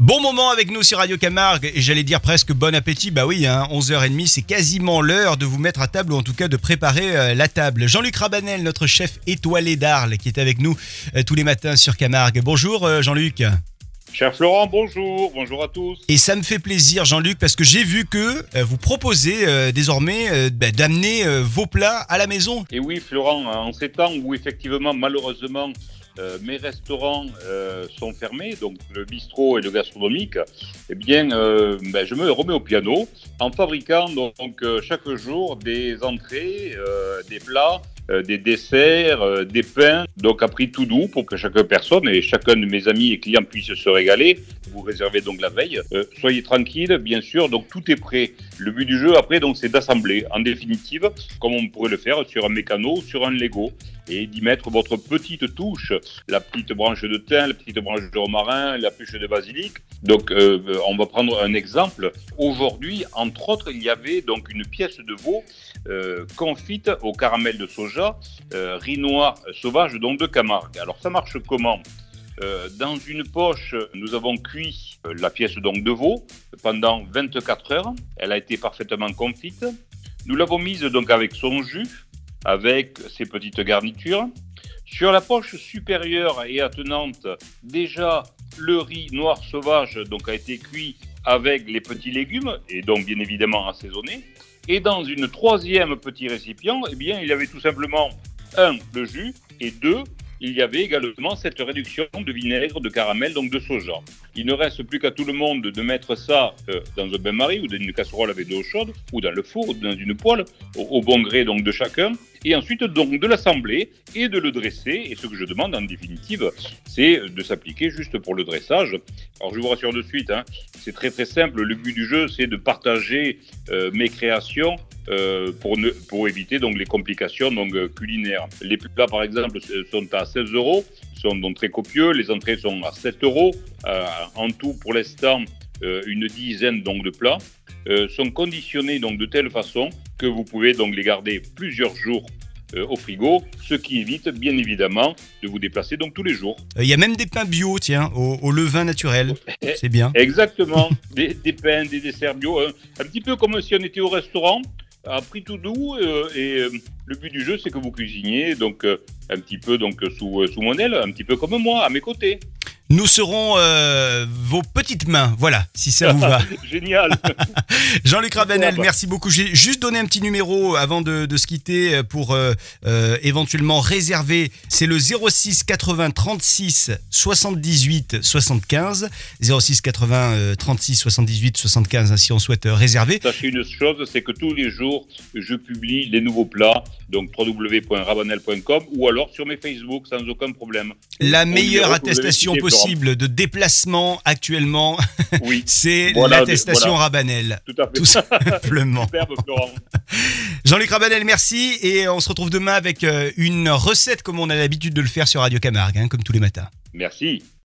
Bon moment avec nous sur Radio Camargue et j'allais dire presque bon appétit. Bah oui, hein, 11h30, c'est quasiment l'heure de vous mettre à table ou en tout cas de préparer euh, la table. Jean-Luc Rabanel, notre chef étoilé d'Arles, qui est avec nous euh, tous les matins sur Camargue. Bonjour euh, Jean-Luc. Cher Florent, bonjour, bonjour à tous. Et ça me fait plaisir Jean-Luc parce que j'ai vu que vous proposez désormais bah, d'amener vos plats à la maison. Et oui, Florent, en ces temps où effectivement, malheureusement, euh, mes restaurants euh, sont fermés, donc le bistrot et le gastronomique, eh bien, euh, ben, je me remets au piano en fabriquant donc, chaque jour des entrées, des plats, des desserts, euh, des pains, donc à prix tout doux pour que chaque personne et chacun de mes amis et clients puissent se régaler. Vous réservez donc la veille. Euh, soyez tranquille, bien sûr, donc tout est prêt. Le but du jeu après, donc, c'est d'assembler, en définitive, comme on pourrait le faire sur un mécano ou sur un Lego, et d'y mettre votre petite touche, la petite branche de thym, la petite branche de romarin, la puce de basilic. Donc, euh, on va prendre un exemple. Aujourd'hui, entre autres, il y avait donc une pièce de veau euh, confite au caramel de soja, euh, riz noir sauvage donc de Camargue. Alors, ça marche comment? Euh, Dans une poche, nous avons cuit euh, la pièce donc de veau pendant 24 heures. Elle a été parfaitement confite. Nous l'avons mise donc avec son jus, avec ses petites garnitures. Sur la poche supérieure et attenante, déjà le riz noir sauvage donc a été cuit avec les petits légumes et donc bien évidemment assaisonné. Et dans une troisième petit récipient, eh bien il y avait tout simplement un le jus et deux il y avait également cette réduction de vinaigre de caramel donc de soja. Il ne reste plus qu'à tout le monde de mettre ça euh, dans un bain-marie ou dans une casserole avec de l'eau chaude ou dans le four ou dans une poêle au, bon gré donc de chacun et ensuite donc de l'assembler et de le dresser et ce que je demande en définitive c'est de s'appliquer juste pour le dressage. Alors je vous rassure de suite hein, c'est très très simple le but du jeu c'est de partager euh, mes créations euh, pour, ne, pour éviter donc les complications donc, euh, culinaires. Les plats par exemple s- sont à 16 euros, sont donc très copieux, les entrées sont à 7 euros, Euh, en tout pour l'instant euh, une dizaine donc de plats euh, sont conditionnés donc de telle façon que vous pouvez donc les garder plusieurs jours euh, au frigo, ce qui évite bien évidemment de vous déplacer donc tous les jours. Euh, Il y a même des pains bio, tiens, au, au levain naturel. C'est bien. Exactement, des, des pains, des desserts bio, un petit peu comme si on était au restaurant, à prix tout doux. euh, et euh, le but du jeu, c'est que vous cuisiniez donc euh, un petit peu donc sous, sous mon aile, un petit peu comme moi, à mes côtés. Nous serons euh, vos petites mains, voilà, si ça vous va. Génial. Jean-Luc Rabanel, merci beaucoup. J'ai juste donné un petit numéro avant de, de se quitter euh, pour euh, euh, éventuellement réserver. C'est le 06 80 36 78 75. 06 80 euh, 36 78 75 hein, si on souhaite euh, réserver. Sachez une chose, c'est que tous les jours, je publie les nouveaux plats, donc www.rabanel.com ou alors sur mes Facebook sans aucun problème. La Au meilleure attestation Florent. Possible de déplacement actuellement, Oui, c'est Voilà, l'attestation voilà. Rabanel. tout à fait. Tout simplement. Jean-Luc Rabanel, merci. Et on se retrouve demain avec euh, une recette comme on a l'habitude de le faire sur Radio Camargue, hein, comme tous les matins. Merci.